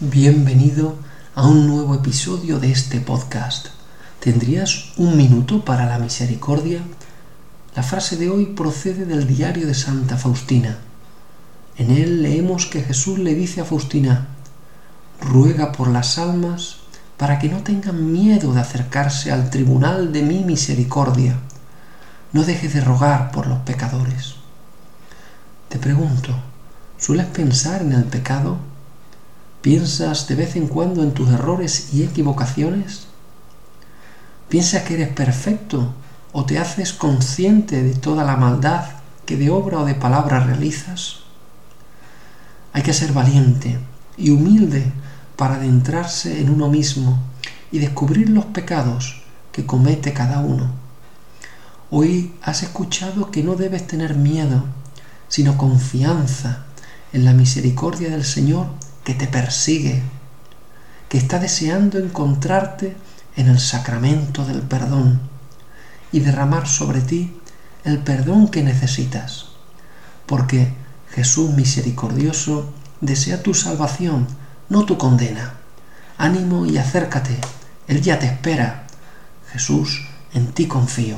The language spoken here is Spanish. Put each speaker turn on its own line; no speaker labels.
Bienvenido a un nuevo episodio de este podcast. ¿Tendrías un minuto para la misericordia? La frase de hoy procede del diario de Santa Faustina. En él leemos que Jesús le dice a Faustina, ruega por las almas para que no tengan miedo de acercarse al tribunal de mi misericordia. No dejes de rogar por los pecadores. Te pregunto, ¿sueles pensar en el pecado? ¿Piensas de vez en cuando en tus errores y equivocaciones? ¿Piensas que eres perfecto o te haces consciente de toda la maldad que de obra o de palabra realizas? Hay que ser valiente y humilde para adentrarse en uno mismo y descubrir los pecados que comete cada uno. Hoy has escuchado que no debes tener miedo, sino confianza en la misericordia del Señor que te persigue, que está deseando encontrarte en el sacramento del perdón y derramar sobre ti el perdón que necesitas, porque Jesús misericordioso desea tu salvación, no tu condena. Ánimo y acércate, Él ya te espera. Jesús, en ti confío.